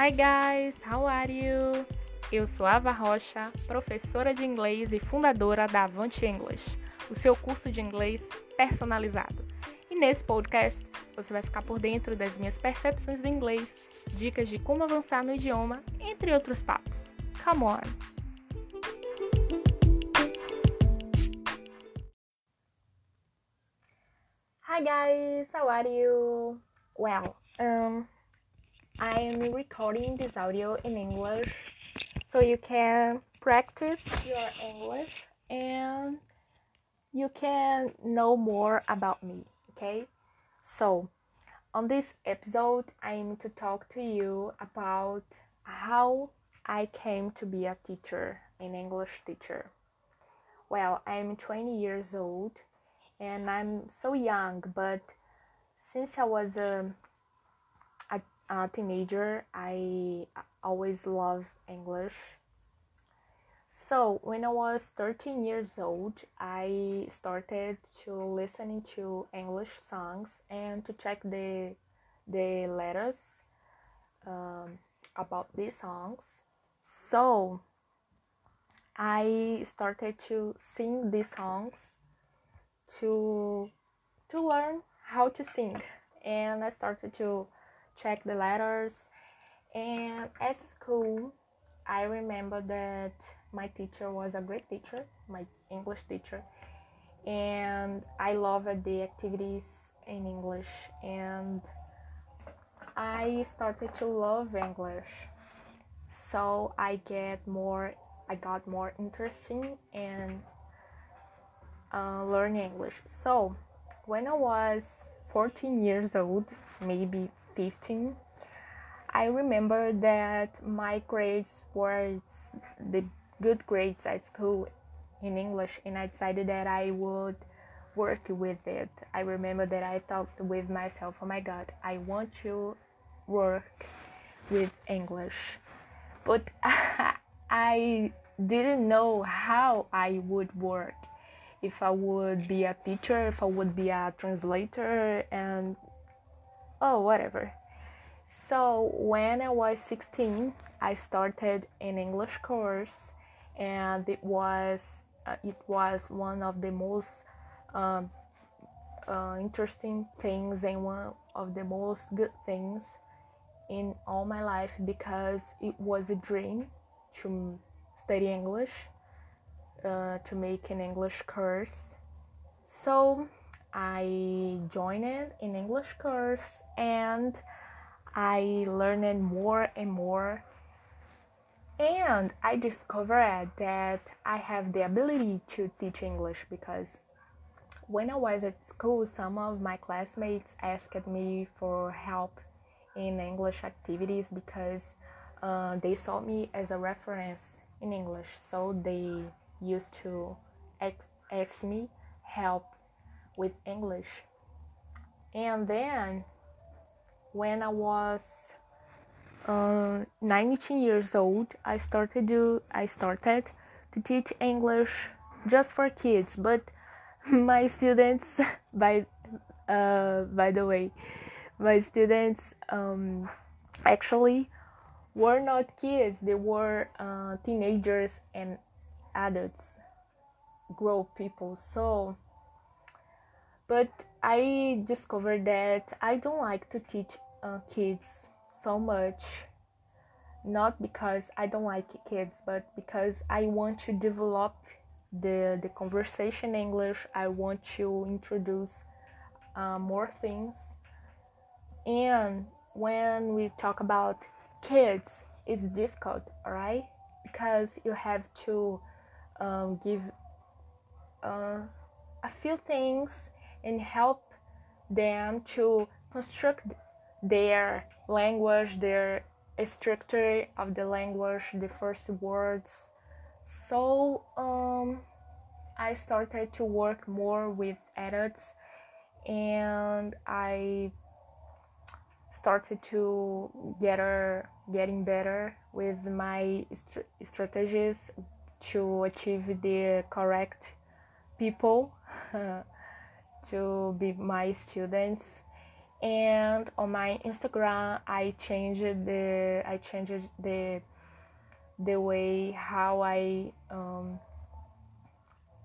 Hi guys, how are you? Eu sou Ava Rocha, professora de inglês e fundadora da Avante English, o seu curso de inglês personalizado. E nesse podcast você vai ficar por dentro das minhas percepções do inglês, dicas de como avançar no idioma, entre outros papos. Come on! Hi guys, how are you? Well, um, I'm recording this audio in English so you can practice your English and you can know more about me, okay? So, on this episode, I'm to talk to you about how I came to be a teacher, an English teacher. Well, I'm 20 years old and I'm so young, but since I was a, a, a teenager, I always loved English. So when I was 13 years old, I started to listening to English songs and to check the the letters um, about these songs. So I started to sing these songs to to learn how to sing and I started to check the letters and at school I remember that my teacher was a great teacher, my English teacher, and I loved the activities in English and I started to love English. So I get more I got more interesting in uh, learn English. So, when I was 14 years old, maybe 15, I remember that my grades were the good grades at school in English, and I decided that I would work with it. I remember that I talked with myself, oh my god, I want to work with English. But I didn't know how I would work if I would be a teacher, if I would be a translator, and oh, whatever. So, when I was 16, I started an English course, and it was uh, it was one of the most um, uh, interesting things and one of the most good things in all my life because it was a dream to study English uh, to make an English course. So I joined an English course and I learned more and more. And I discovered that I have the ability to teach English because when I was at school, some of my classmates asked me for help in English activities because uh, they saw me as a reference in English. So they used to ask me help with English. And then when I was uh, 19 years old, I started to I started to teach English just for kids. But my students, by uh, by the way, my students um, actually were not kids; they were uh, teenagers and adults grown people so but i discovered that i don't like to teach uh, kids so much. Not because i don't like kids but because i want to develop the the conversation english. I want to introduce uh, more things. And when we talk about kids it's difficult all right because you have to um, give uh, a few things and help them to construct their language, their structure of the language, the first words. So um, I started to work more with adults and I started to get her getting better with my st- strategies to achieve the correct people to be my students. And on my Instagram I changed the I changed the the way how I um,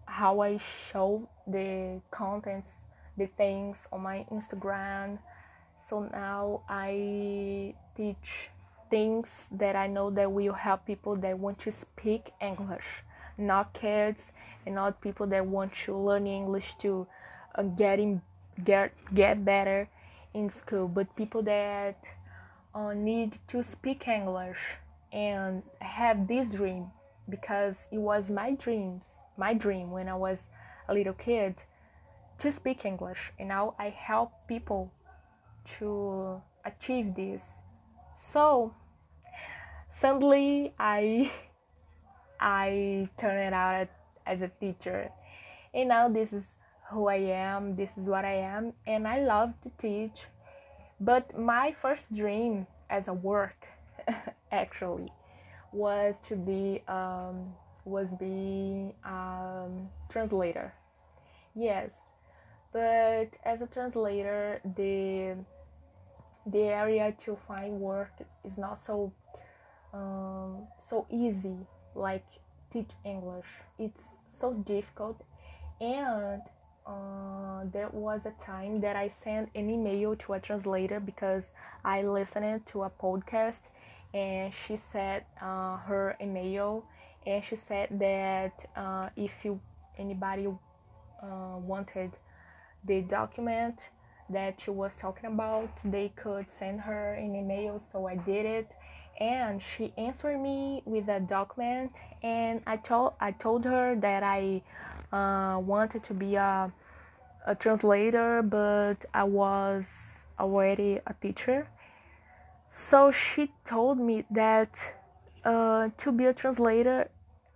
how I show the contents the things on my Instagram. So now I teach things that I know that will help people that want to speak English not kids and not people that want to learn English to uh, getting get get better in school, but people that uh, need to speak English and have this dream because it was my dreams, my dream when I was a little kid to speak English, and now I help people to achieve this. So suddenly I I turned out as a teacher, and now this is who I am, this is what I am, and I love to teach. But my first dream as a work, actually, was to be um, was be um, translator. Yes, but as a translator, the the area to find work is not so um, so easy like teach English. It's so difficult and uh, there was a time that I sent an email to a translator because I listened to a podcast and she said uh, her email and she said that uh, if you anybody uh, wanted the document that she was talking about they could send her an email so I did it. And she answered me with a document and I told I told her that I uh, wanted to be a, a translator but I was already a teacher so she told me that uh, to be a translator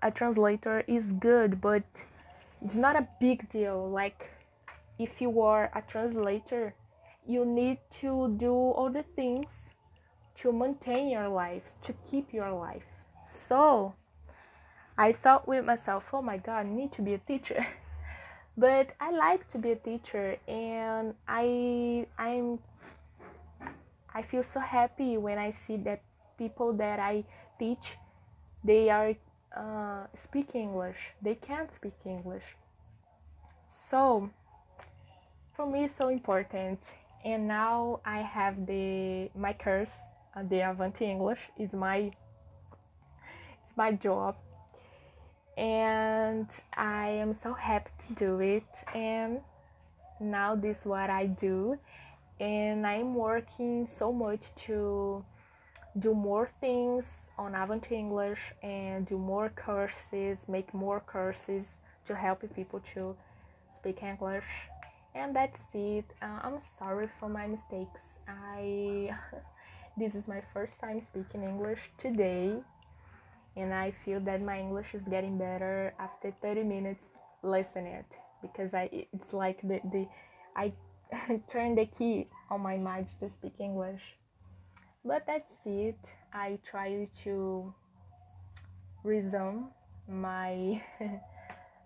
a translator is good but it's not a big deal like if you are a translator you need to do all the things to maintain your life, to keep your life. So I thought with myself, oh my god, I need to be a teacher. but I like to be a teacher and I I'm I feel so happy when I see that people that I teach they are uh, speak English. They can't speak English. So for me it's so important and now I have the my course uh, the Avante English is my it's my job and I am so happy to do it and now this is what I do and I'm working so much to do more things on Avante English and do more courses, make more courses to help people to speak English. And that's it. Uh, I'm sorry for my mistakes. I This is my first time speaking English today, and I feel that my English is getting better after 30 minutes listening it because I it's like the, the I turn the key on my mind to speak English. But that's it. I try to resume my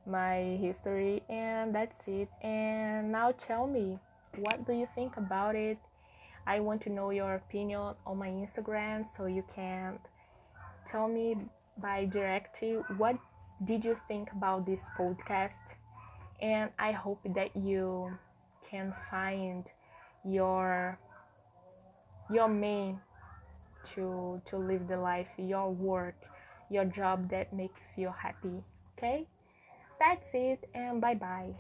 my history and that's it. And now tell me, what do you think about it? I want to know your opinion on my Instagram so you can tell me by directly what did you think about this podcast? And I hope that you can find your your main to to live the life your work your job that make you feel happy okay? That's it and bye bye